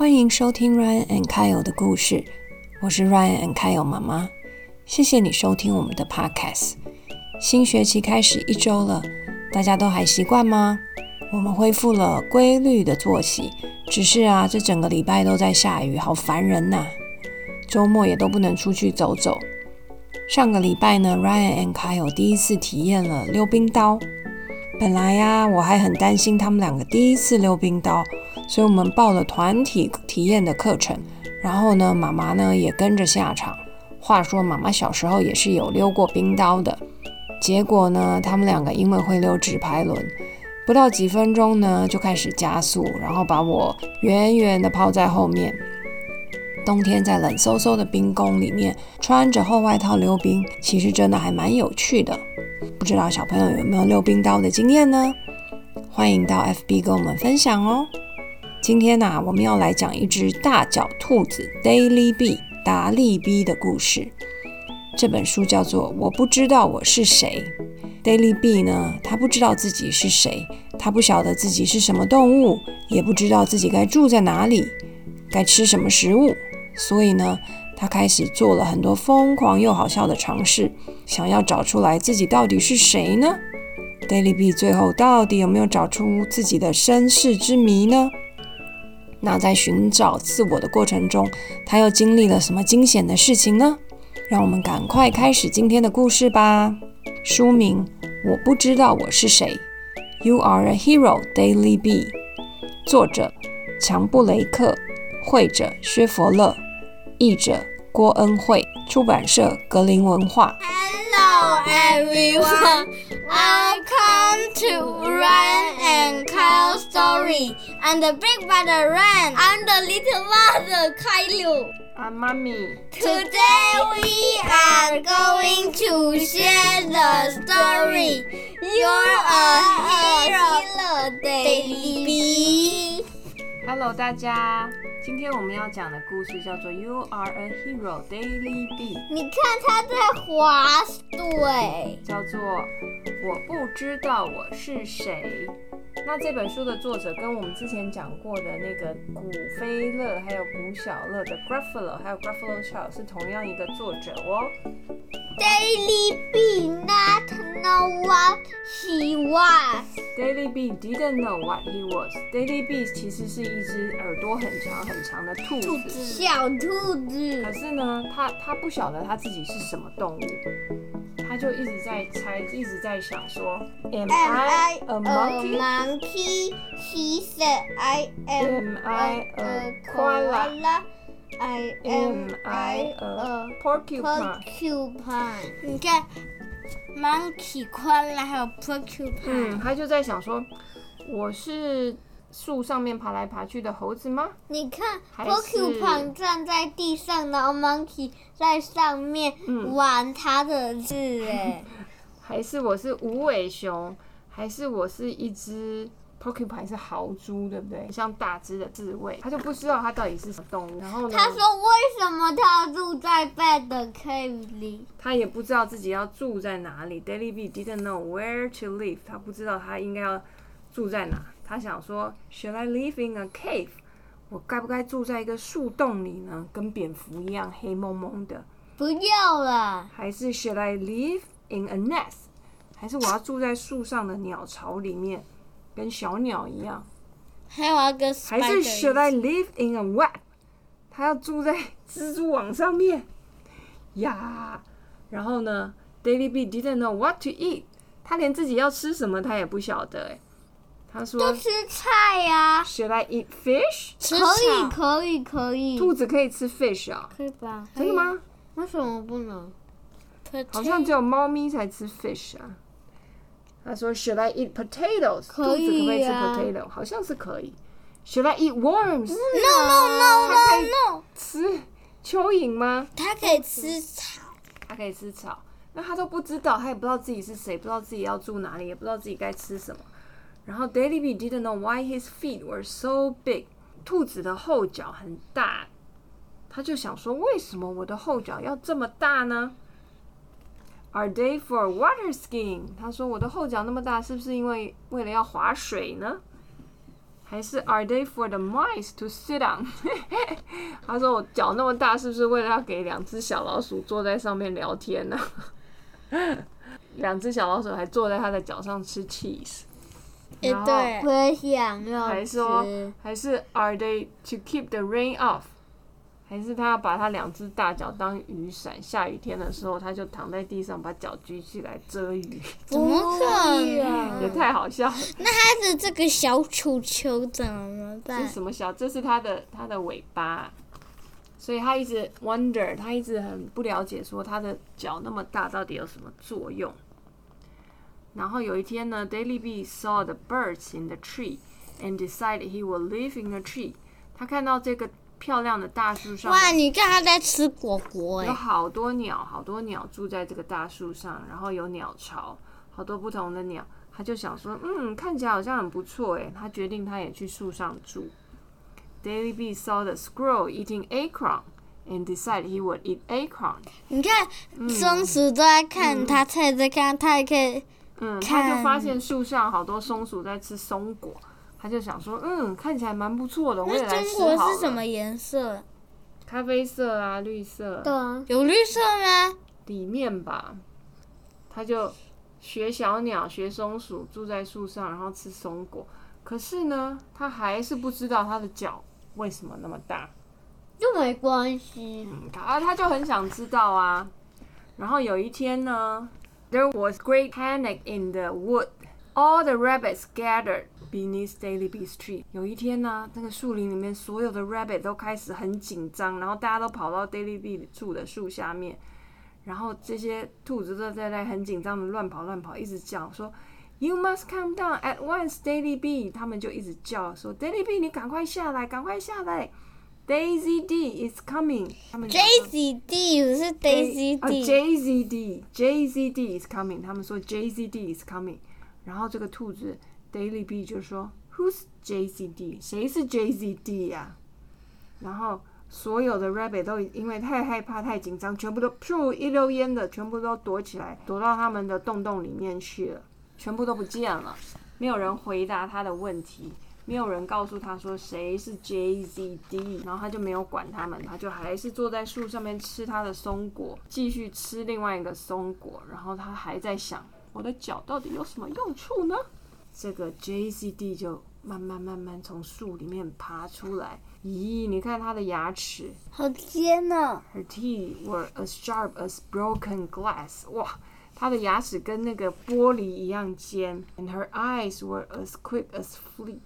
欢迎收听 Ryan and Kyle 的故事，我是 Ryan and Kyle 妈妈。谢谢你收听我们的 Podcast。新学期开始一周了，大家都还习惯吗？我们恢复了规律的作息，只是啊，这整个礼拜都在下雨，好烦人呐！周末也都不能出去走走。上个礼拜呢，Ryan and Kyle 第一次体验了溜冰刀。本来呀，我还很担心他们两个第一次溜冰刀，所以我们报了团体体验的课程。然后呢，妈妈呢也跟着下场。话说，妈妈小时候也是有溜过冰刀的。结果呢，他们两个因为会溜直排轮，不到几分钟呢就开始加速，然后把我远远的抛在后面。冬天在冷飕飕的冰宫里面，穿着厚外套溜冰，其实真的还蛮有趣的。不知道小朋友有没有溜冰刀的经验呢？欢迎到 FB 跟我们分享哦。今天呢，我们要来讲一只大脚兔子 Daily B 达利 B 的故事。这本书叫做《我不知道我是谁》。Daily B 呢，他不知道自己是谁，他不晓得自己是什么动物，也不知道自己该住在哪里，该吃什么食物，所以呢。他开始做了很多疯狂又好笑的尝试，想要找出来自己到底是谁呢？Daily B 最后到底有没有找出自己的身世之谜呢？那在寻找自我的过程中，他又经历了什么惊险的事情呢？让我们赶快开始今天的故事吧。书名：我不知道我是谁。You are a hero, Daily B。作者：强布雷克，绘者：薛佛勒，译者。郭恩惠，出版社格林文化。Everyone, welcome to Ryan and Kyle story. I'm the big brother Ryan. I'm the little brother Kyle. I'm mommy. Today we are going to share the story. You're a hero, baby. Hello，大家。今天我们要讲的故事叫做《You Are a Hero, Daily B》。你看他在划水，叫做我不知道我是谁。那这本书的作者跟我们之前讲过的那个古飞乐还有古小乐的 Gruffalo 还有 Gruffalo Child 是同样一个作者哦。Daily B not know what he was. Daily B didn't know what he was. Daily B 其实是一只耳朵很长很长的兔子，小兔子。可是呢，他他不晓得他自己是什么动物，他就一直在猜，一直在想说，Am I a monkey? Monkey? He said, I am a koala. I am I a porcupine。你看，monkey、koala 还有 porcupine。嗯，他就在想说，我是树上面爬来爬去的猴子吗？你看，porcupine 站在地上，然后 monkey 在上面玩它的字，哎。还是我是无尾熊？还是我是一只？Porcupine 是豪猪，对不对？像大只的刺猬，他就不知道它到底是什么动物。然后呢？他说：“为什么他要住在 Bad cave 里？”他也不知道自己要住在哪里。Daily B didn't know where to live。他不知道他应该要住在哪。他想说：“Should I live in a cave？” 我该不该住在一个树洞里呢？跟蝙蝠一样黑蒙蒙的。不要了。还是 Should I live in a nest？还是我要住在树上的鸟巢里面？跟小鸟一样，还有一个还是 Should I live in a web？他要住在蜘蛛网上面呀。然后呢，Daily B didn't know what to eat。他连自己要吃什么他也不晓得哎。他说：都吃菜呀。Should I eat fish？可以，可以，可以。兔子可以吃 fish 啊？可以吧？真的吗？为什么不能？好像只有猫咪才吃 fish 啊。他说：“Should I eat potatoes？兔子可不可以吃 potato？好像是可以。Should I eat worms？No no no no no！吃蚯蚓吗？它可以吃草。它可以吃草。那他都不知道，他也不知道自己是谁，不知道自己要住哪里，也不知道自己该吃什么。然后 Daily B didn't know why his feet were so big。兔子的后脚很大，他就想说：为什么我的后脚要这么大呢？” Are they for water skiing？他说：“我的后脚那么大，是不是因为为了要划水呢？”还是 Are they for the mice to sit on？他说我脚那么大，是不是为了要给两只小老鼠坐在上面聊天呢？两只小老鼠还坐在他的脚上吃 cheese。哎，然后对，我也想要还说。还是 Are they to keep the rain off？还是他要把他两只大脚当雨伞，下雨天的时候他就躺在地上把脚举起来遮雨，怎么可也？太好笑了。那他的这个小球球怎么这办是？什么小？这是他的他的尾巴，所以他一直 wonder，他一直很不了解，说他的脚那么大到底有什么作用。然后有一天呢，Daily Bee saw the birds in the tree and decided he will live in the tree。他看到这个漂亮的大树上哇，你看他在吃果果哎，有好多鸟，好多鸟住在这个大树上，然后有鸟巢，好多不同的鸟。他就想说，嗯，看起来好像很不错诶。他决定他也去树上住。Daily Bee saw the squirrel eating acorn and decided he would eat acorn。你看松鼠都在看他，他也在看，他也可以。嗯，他就发现树上好多松鼠在吃松果，他就想说，嗯，看起来蛮不错的，我也那来吃好了。是什么颜色？咖啡色啊，绿色。对啊，有绿色吗？里面吧，他就学小鸟，学松鼠，住在树上，然后吃松果。可是呢，他还是不知道他的脚为什么那么大。又没关系。嗯，他他就很想知道啊。然后有一天呢，There was great panic in the wood. All the rabbits gathered beneath Daily Bee's tree. 有一天呢，那个树林里面所有的 rabbit 都开始很紧张，然后大家都跑到 Daily Bee 住的树下面，然后这些兔子都在那很紧张的乱跑乱跑，一直叫说 You must come down at once, Daily Bee。他们就一直叫说 Daily Bee，你赶快下来，赶快下来。Daisy D is coming。他们讲说 Daisy D 不是 Daisy 啊 D，，JZ D，JZ D is coming。他们说 JZ D is coming，然后这个兔子 Daily B 就说 Who's JZ D？谁是 JZ D 呀、然后所有的 rabbit 都因为太害怕、太紧张，全部都噗一溜烟的，全部都躲起来，躲到他们的洞洞里面去了，全部都不见了，没有人回答他的问题。没有人告诉他说谁是 JZD，然后他就没有管他们，他就还是坐在树上面吃他的松果，继续吃另外一个松果，然后他还在想我的脚到底有什么用处呢？这个 JZD 就慢慢慢慢从树里面爬出来，咦，你看他的牙齿好尖哦。Her teeth were as sharp as broken glass. 哇，他的牙齿跟那个玻璃一样尖。And her eyes were as quick as fleas.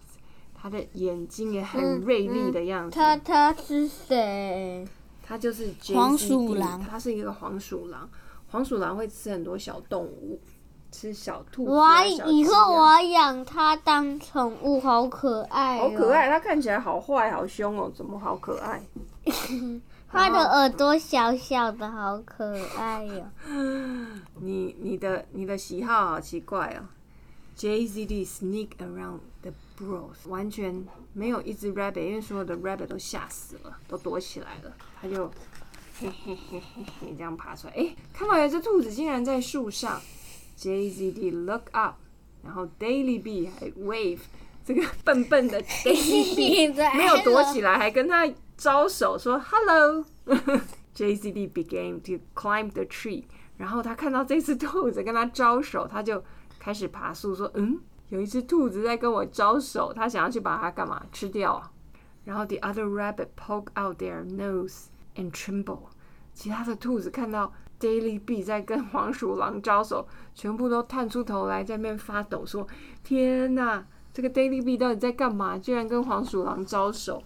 她的眼睛也很锐利的样子。他他是谁？他就是黄鼠狼他是一个黄鼠狼。黄鼠狼会吃很多小动物，吃小兔子、我以后我要养它当宠物，好可爱、哦，好可爱，它看起来好坏、好凶哦，怎么好可爱？它的耳朵小小的，好可爱 哟、你你的你的喜好好奇怪哦。JZD sneak around the burrows，完全没有一只 rabbit，因为所有的 rabbit 都吓死了，都躲起来了。它就嘿嘿嘿嘿嘿这样爬出来，诶，看到有一只兔子竟然在树上。JZD look up，然后 Daily Bee 还 wave，这个笨笨的 Daily Bee 没有躲起来，还跟他招手说 hello。JZD began to climb the tree，然后他看到这只兔子跟他招手，他就开始爬树，说：“嗯，有一只兔子在跟我招手，它想要去把它干嘛吃掉啊？”然后 the other rabbit poke out their nose and tremble。其他的兔子看到 Daily be 在跟黄鼠狼招手，全部都探出头来，在那边发抖，说：“天哪，这个 Daily be 到底在干嘛？居然跟黄鼠狼招手！”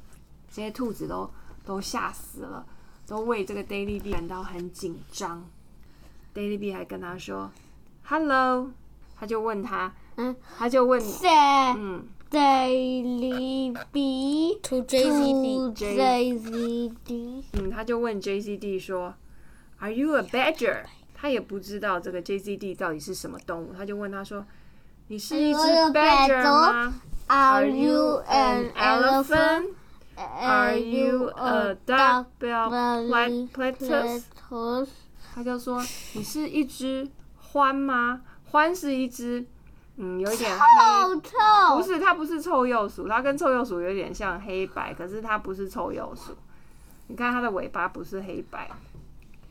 这些兔子都都吓死了，都为这个 Daily be 感到很紧张。Daily be 还跟他说：“Hello。”他就问他，嗯，他就问，谁嗯，？Daily B To JCD 嗯，他就问 JCD 说：“Are you a badger？” 他也不知道这个 JCD 到底是什么动物，他就问他说：“你是一只 badger badger？吗 Are you an elephant? Are you a duck-billed belly platypus？” platypus? 他就说：“你是一只獾吗？獾是一只嗯，有一点黑，好臭不，是它不是臭鼬鼠，它跟臭鼬鼠有点像黑白，可是它不是臭鼬鼠。你看它的尾巴不是黑白，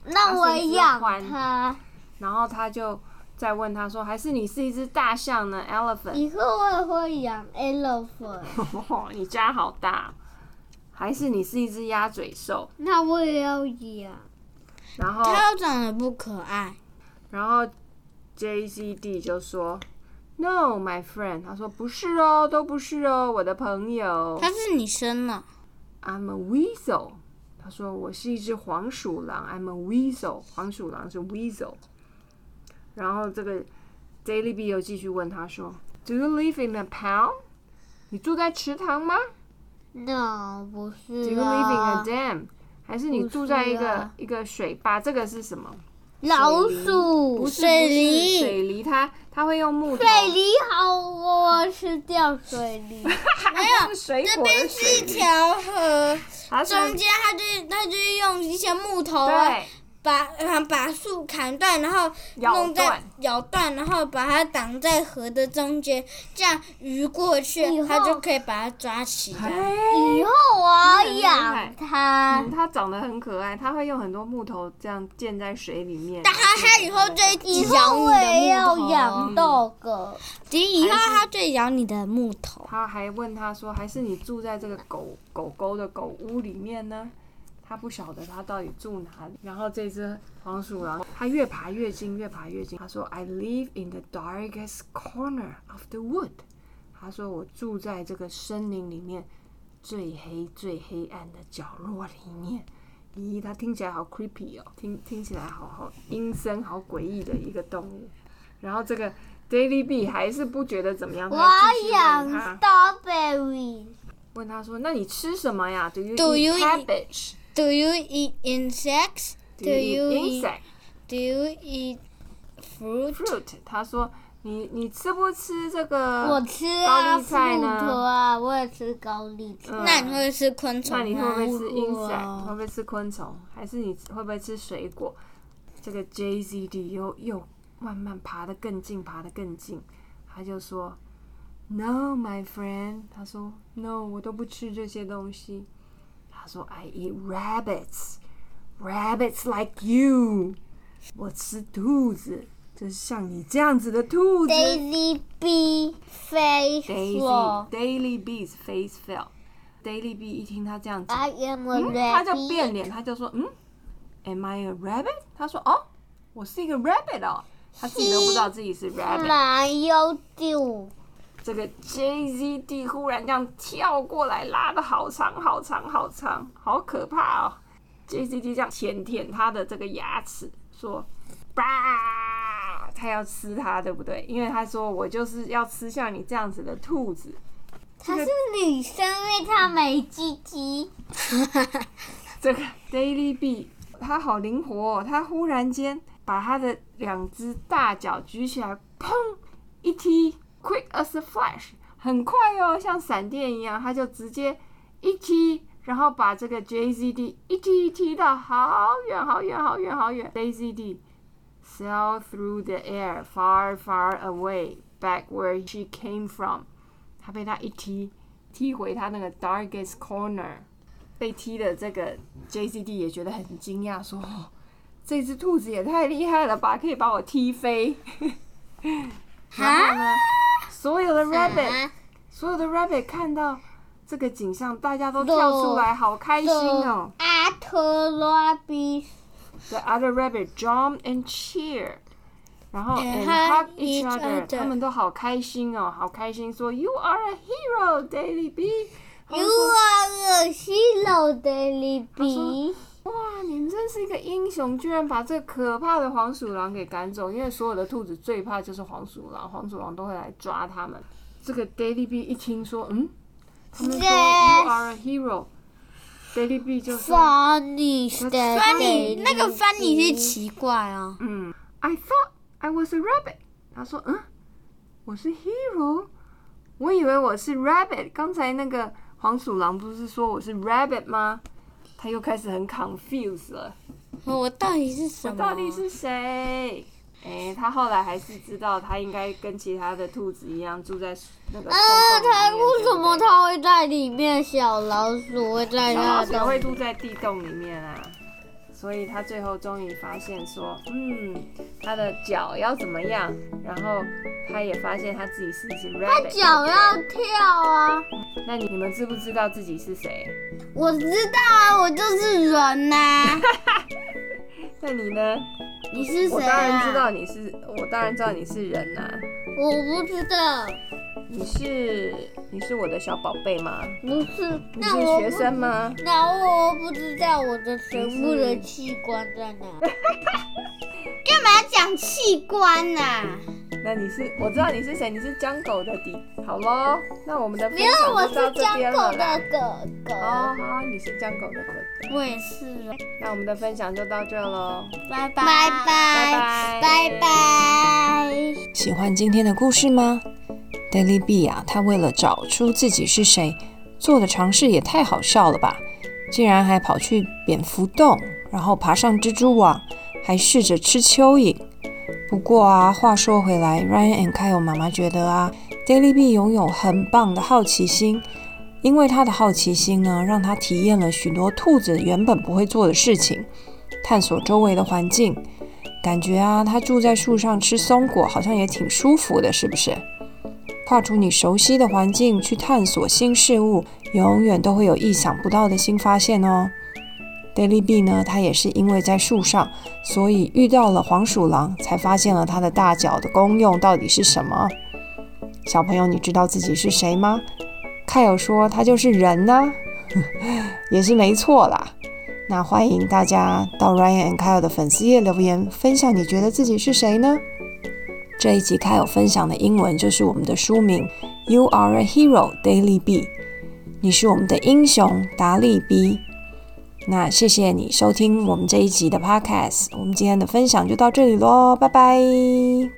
那我养它。然后他就再问他说：“还是你是一只大象呢？Elephant？以后我也会养 elephant，你家好大，还是你是一只鸭嘴兽？那我也要养。然后，它又长得不可爱。然后 JCD 就说：“No, my friend。”他说：“不是哦，都不是哦，我的朋友。他是你生的，I'm a weasel。”他说：“我是一只黄鼠狼。I'm a weasel。黄鼠狼是 weasel。”然后这个 Daily B 又继续问他说：“Do you live in a pound？你住在池塘吗？” No，不是 Do you live in a 啊。dam？还是你住在一个、一个水坝？这个是什么？老不鼠、是水不是梨、水梨它它会用木头。水梨好，我吃掉水梨。没有水这边是一，条河，中间它就它就用一些木头把啊把树砍断，然后弄在断咬断，然后把它挡在河的中间，这样鱼过去它就可以把它抓起来。哎以后我养它嗯，。它长得很可爱，它会用很多木头这样建在水里面。但它它以后就会以咬后我也你的要木头养豆哥。以以后它最咬你的木头。他还问他说：“还是你住在这个狗狗狗的狗屋里面呢？”他不晓得他到底住哪里。然后这只黄鼠狼，它越爬越近，越爬越近。他说：“I live in the darkest corner of the wood。”他说：“我住在这个森林里面最黑、最黑暗的角落里面。”咦，它听起来好 creepy 哦，听听起来好好阴森、好诡异的一个动物。然后这个 Daily B 还是不觉得怎么样，我养 strawberry。问他说：“那你吃什么呀？Do you eat- cabbage? Do you eat insects? Do you eat Do you eat fruit? fruit？” 他说：“你你吃不吃这个？我吃高啊，丽菜呢 fruit 啊，我也吃高丽菜。嗯那你会不会吃昆虫那你会不？会吃不 insect？啊会不会吃昆虫？还是你会不会吃水果？”这个 JZD 又又慢慢爬得更近，爬得更近。他就说：“No, my friend。”他说：“No，我都不吃这些东西。”他说：“I eat rabbits, rabbits like you。”我吃兔子，就是像你这样子的兔子。 Daisy B face Daisy floor. Daily B's face fell。Daily B 一听他这样讲， I am a 嗯，他就 rabbit. 变脸，他就说：“嗯，Am I a rabbit？” 他说：“哦，我是一个 rabbit 哦。”他自己都不知道自己是 rabbit。 这个 JZD 忽然这样跳过来，拉的好长好长好长，好可怕哦！JZD 这样舔舔他的这个牙齿，说：“吧，他要吃它，对不对？因为他说我就是要吃像你这样子的兔子。”她是女生，因为她没鸡鸡。这个 Daily B 它好灵活哦，它忽然间把它的两只大脚举起来，砰一踢，quick as a flash，很快哦，像闪电一样，他就直接一踢，然后把这个 JZD 一踢踢到好远好远好远好远，JZD sail through the air far far away back where she came from，他被他一踢踢回他那个 darkest corner。被踢的这个 JCD 也觉得很惊讶，说：“这只兔子也太厉害了吧，可以把我踢飞。”然后呢，所有的 rabbit，啊所有的 rabbit 看到这个景象，大家都跳出来，好开心哦。阿特拉比 The other rabbit jump and cheer，然后 And and hug hug each each other， other 他们都好开心哦，好开心，说 You are a hero, Daily B。 ，You are a hero, Daily B。 哇，你们真是一个英雄，居然把这可怕的黄鼠狼给赶走。因为所有的兔子最怕就是黄鼠狼，黄鼠狼都会来抓它们。这个 Daily B 一听说，嗯，他们说 You are a hero，Daily B 就说，Funny 翻翻你你那个翻你是奇怪啊，嗯，I thought I was a rabbit。他说，嗯，我是 hero，我以为我是 rabbit。刚才那个黄鼠狼不是说我是 rabbit 吗？他又开始很 confused 了。我到底是什么？我到底是谁？哎，他后来还是知道，他应该跟其他的兔子一样住在那个。啊，他为什么他会在里面？小老鼠会在那？小老鼠会住在地洞里面啊。所以他最后终于发现说，嗯，他的脚要怎么样？然后他也发现他自己是一只 rabbit。他脚要跳啊！那你你们知不知道自己是谁？我知道啊，我就是人呐。那你呢？你是谁？我当然知道你是，我当然知道你是人呐。我不知道。你是你是我的小宝贝吗？不是，你是学生吗？那我不知道我的全部的器官在哪。干嘛讲器官呐？那你是我知道你是谁？你是江狗的弟。好喽，那我们的没有，我是江狗的哥哥。哦，好，你是江狗的哥哥。我也是。那我们的分享就到这喽，拜拜拜拜拜拜。喜欢今天的故事吗？Daily B 啊，他为了找出自己是谁，做的尝试也太好笑了吧！竟然还跑去蝙蝠洞，然后爬上蜘蛛网，还试着吃蚯蚓。不过啊，话说回来，Ryan and Kyle 妈妈觉得啊，Daily B 拥有很棒的好奇心，因为他的好奇心呢，让他体验了许多兔子原本不会做的事情，探索周围的环境，感觉啊，他住在树上吃松果，好像也挺舒服的，是不是？跨出你熟悉的环境去探索新事物，永远都会有意想不到的新发现哦。Daily B 呢，它也是因为在树上，所以遇到了黄鼠狼，才发现了它的大脚的功用到底是什么。小朋友，你知道自己是谁吗？凯友说他就是人呢，也是没错啦。那欢迎大家到 Ryan and Kyle 的粉丝页留言，分享你觉得自己是谁呢？这一集开有分享的英文就是我们的书名，You are a hero, Daily B。你是我们的英雄，达利 B。那谢谢你收听我们这一集的 Podcast，我们今天的分享就到这里喽，拜拜。